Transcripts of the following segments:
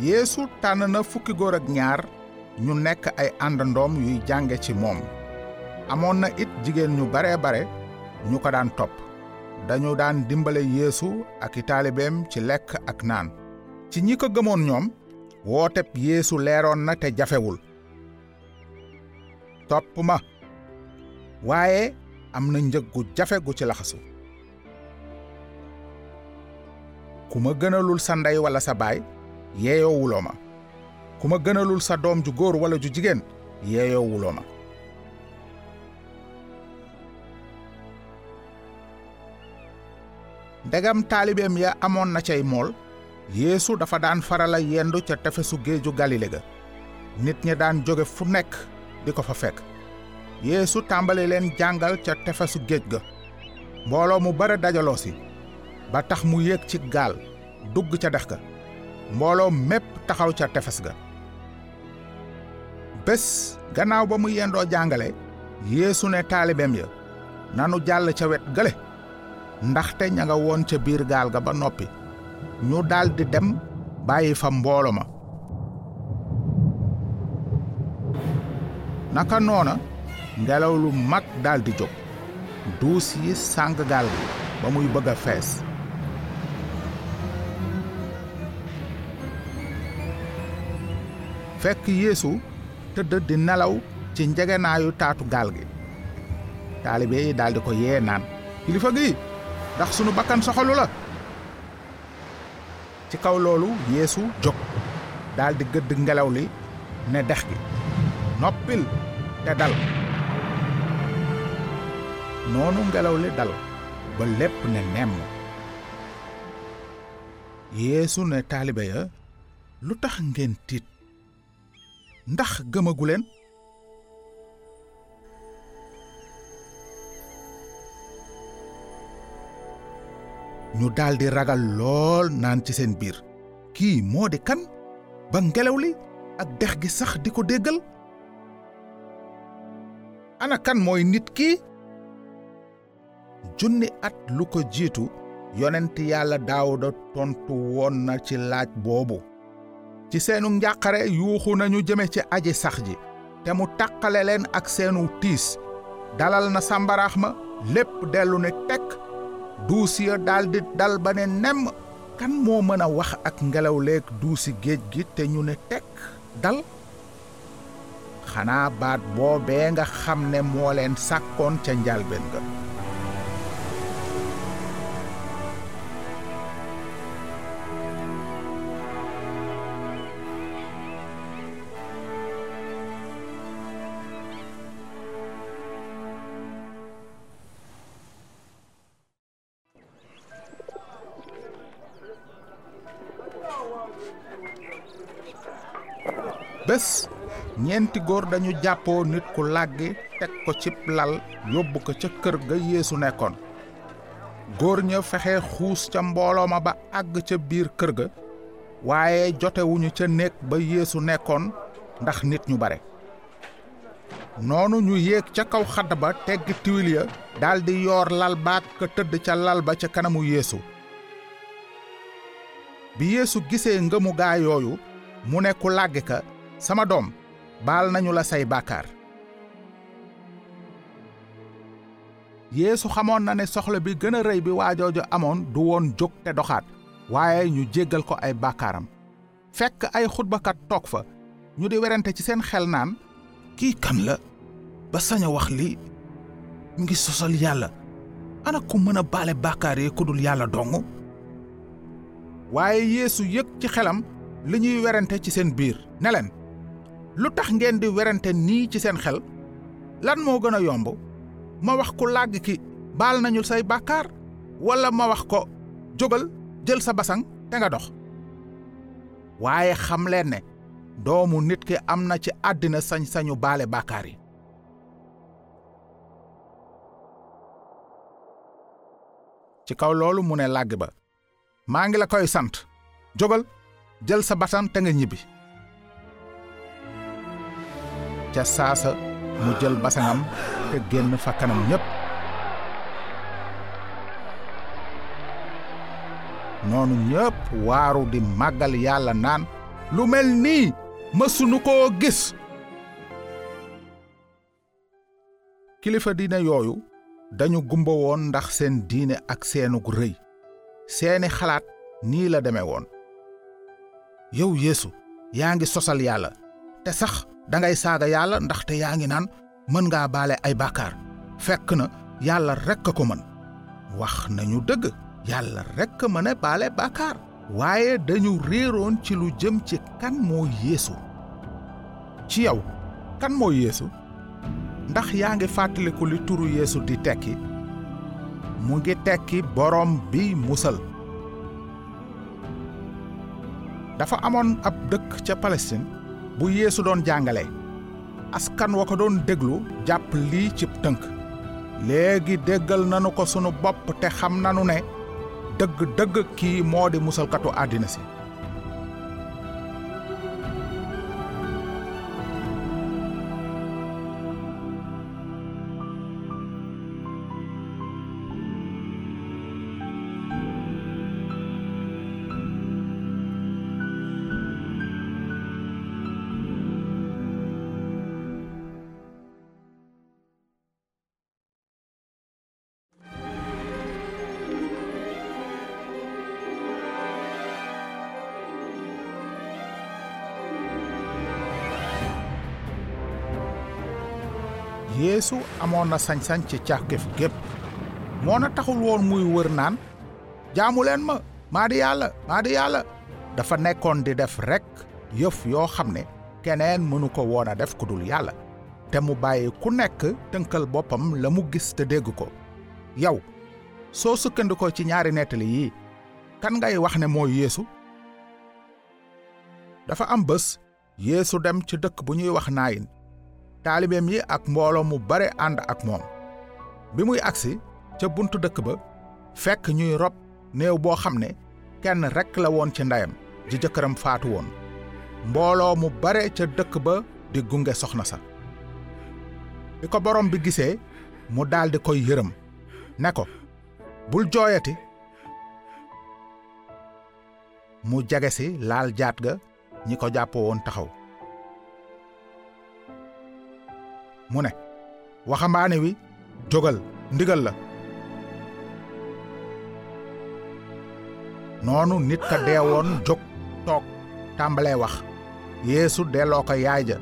yeesu tànn na fukki góor ak ñaar ñu nekk ay àndandoom yuy jànge ci moom amoon na it jigéen ñu bare bare ñu ko daan topp dañu daan dimbale yeesu ak i ci lekk ak naan ci ñi ko gëmoon ñoom wooteb yeesu leeroon na te jafewul topp ma waaye am na njëg gu jafe gu ci laxasu ku ma gënalul sa ndey wala sa baay yeeyoowuloo ma ku ma gënalul sa doom ju góor wala ju jigéen yeeyoowuloo ma ndegam taalibeem ya amoon na cay mool yeesu dafa daan farala yendu ca tefesu géeju galile ga nit ñi daan jóge fu nekk di ko fa fekk yeesu tàmbali leen jàngal ca tefesu géej ga mbooloo mu bare dajaloo si ba tax mu yéeg ci gaal dugg ca dex ga mbooloo mépp taxaw ca tefes ga bés gannaaw ba mu yendoo jàngale yeesu ne taalibeem ya nanu jàll ca wet gale ndaxte ña nga woon ca biir gaal ga ba noppi ñu daldi dem bàyyi fa mboolo ma naka noona ngelaw lu mag daldi jóg duus yi sàng gaal gi ba muy bëgg a fees fekk yeesu tëdd di nelaw ci njegenaayu taatu gaal gi. Taalibe yi daldi ko yee naan kilifa gi ndax sunu bakkan soxalu la. Ci kaw loolu yeesu jóg daldi gëdd ngelaw li ne dex gi noppil te dal. Noonu ngelaw li dal ba lépp ne nemm. Yeesu ne taalibe ya lu tax ngeen tiit ndax gëmaguleen ñu daldi ragal lool naan ci seen biir. Kii moo di kan? Ba ngelaw li ak dex gi sax di ko déggal? Ana kan mooy nit kii junni at lu ko jiitu yonent yàlla daawuda tontu woon na ci laaj boobu ci seenu njàqare yuuxu nañu jëme ci aji sax ji te mu tàqale leen ak seenu tiis. dalal na sàmbaraax ma lépp dellu ne tekk. duus ya dal ba ne kan moo mën a wax ak ngelaw leeg duusi géej gi te ñu ne tekk? dal. xanaa baat boobee nga xam ne moo leen sàkkoon ca njalbeen bés. Ñeenti góor dañu jàppoo nit ku làggi teg ko cib lal yóbbu ko ca kër ga yeesu nekkoon. Góor ña fexe xuus ca mbooloo ma ba àgg ca biir kër ga waaye jotewuñu ca néeg ba yeesu nekkoon ndax nit ñu bare. Noonu ñu yéeg ca kaw xadd ba teggi tiwil ya daldi yoor lal baat ka tëdd ca lal ba ca kanamu yeesu bi yeesu gisee ngëmu gaa yooyu mu ne ku ka sama doom baal nañu la say bàkkaar. Yeesu xamoon na ne soxla bi gën a rëy bi waajooju amoon du woon jóg te doxaat waaye ñu jéggal ko ay bàkkaaram. Fekk ay xutbakat toog fa ñu di werante ci seen xel naan kii kan la ba sañ a wax li mu ngi sosal yàlla. Ana ku mën a baale bàkkaar yi ku dul yàlla dong? Waaye yeesu yëg ci xelam li ñuy werante ci seen biir ne leen lu tax ngeen di werante nii ci seen xel? Lan moo gën a yomb? Ma wax ku làgg ki baal nañu say bàkkaar? Walla ma wax ko jógal jël sa basang te nga dox. Waaye xam leen ne doomu nit ki am na ci àddina sañ-sañu baale bàkkaar yi. Ci kaw loolu mu ne làgg ba maa ngi la koy sant. Jógal jël sa basan te nga ñibbi ca saasa mu jël basangam te génn fa kanam ñépp. Noonu ñépp waaru di màggal yàlla naan lu mel nii mësunu koo gis. Kilifa diine yooyu dañu gumba woon ndax seen diine ak seenug rëy seeni xalaat nii la deme woon. Yow yeesu yaa ngi sosal yàlla te sax dangay saaga yàlla ndaxte yaa ngi naan mën ngaa baale ay bàkkaar. Fekk na yàlla rekk ko mën. Wax nañu dëgg yàlla rekk mën baale bàkkaar. Dañu réeroon ci lu jëm ci kan moo yeesu. Ci yow kan moo yeesu? Ndax yaa ngi fàttaliku li turu yeesu di tekki? Mu ngi tekki borom bi musal. Dafa amoon ab dëkk ca palestine bu yeesu doon jàngale. Askan wa ko doon déglu jàpp lii cib tënk. Léegi déggal nanu ko sunu bopp te xam nanu ne dëgg dëgg kii moo di musalkatu àddina si yeesu amoon na sañ-sañ ci càkkif gépp. Moo na taxul woon muy wër naan jaamu leen ma maa di yàlla maa di yàlla. Dafa nekkoon di def rek yëf yoo xam ne keneen mënu ko woon a def ku dul yàlla. Te mu bàyyi ku nekk tënkal boppam la gis te dégg ko. Yow soo sukkandikoo ci ñaari nettali yii kan ngay wax ne mooy yeesu dafa am bés yeesu dem ci dëkk bu ñuy wax naayin taalibeem yi ak mbooloo mu bare ànd ak moom. Bi muy agsi ca buntu dëkk ba fekk ñuy rob néew boo xam ne kenn rekk la woon ci ndeyam ji jëkkëram faatu woon. Mbooloo mu bare ca dëkk ba di gunge soxna sa. Bi ko borom bi gisee mu daldi koy yërëm ne ko bul jooyati. Mu si laal jaat ga ñi ko taxaw mu ne waxambaane wi jógal ndigal la noonu nit ka deewoon jóg toog tàmbalee wax yeesu delloo ko yaay ja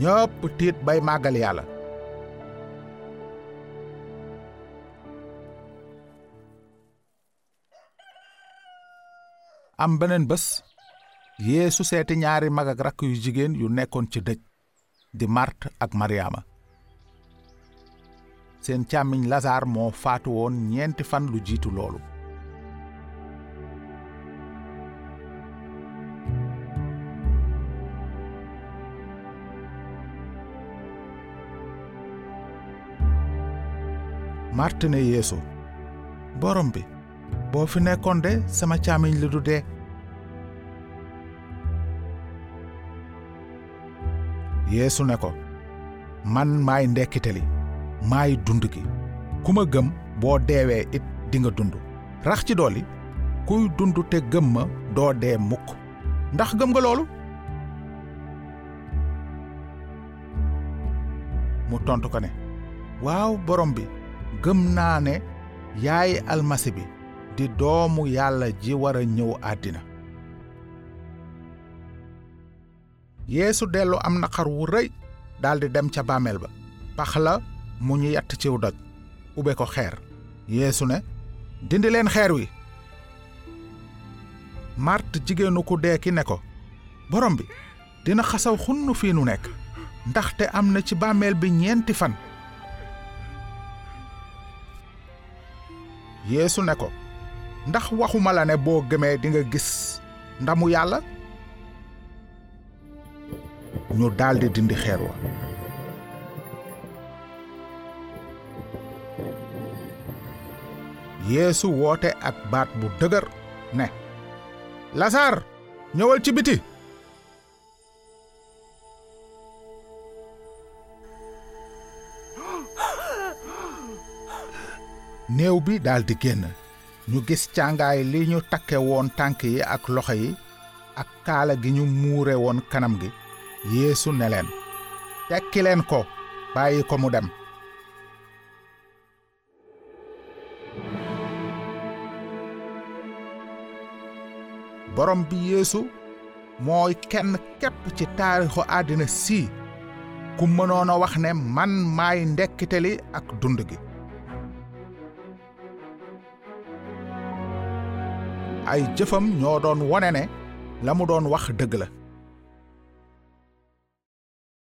ñëpp tiit bay màggal yàlla am beneen bés yeesu seeti ñaari mag ak rakk yu jigéen yu nekkoon ci dëj di mart ak mariama. Seen càmmiñ lasaar moo faatu woon ñeenti fan lu jiitu loolu. Màrt ne yeesu borom bi boo fi nekkoon de sama càmmiñ li du yeesu ne ko man maay ndekkite li maay dund gi ku ma it dinga dund rax ci dolli kuy dund te gëm ma doo dee mukk. Ndax gëm nga loolu? Mu tontu ko ne waaw borom bi gëm naa yaay almasi di doomu yàlla ji war a ñëw yeesu dellu am naqar wu rëy daldi dem ca bàmmeel ba. Pax la mu ñu yatt ciw doj ube ko xeer. Yeesu ne dindi leen xeer wi. Màrt jigéenu ku dee ki ne ko borom bi dina xasaw xunn fii nu nekk ndaxte am na ci bàmmeel bi ñeenti fan. Yeesu ne ko ndax waxuma la ne boo gëmee gis ndamu yàlla ñu daldi dindi xeer wa. Woote ak baat bu dëgër ne lasaar ñëwal ci biti. Néew bi daldi génn. Ñu gis càngaay li ñu takke woon tànk yi ak loxo yi ak kaala gi ñu muure woon kanam gi. Yeesu ne leen tekki leen ko bàyyi ko mu dem. Borom bi yeesu mooy kenn képp ci taarixu àddina si ku mënoon a wax ne man maay ndekkite ak dund gi. Ay jëfam ñoo doon wone ne la mu doon wax dëgg la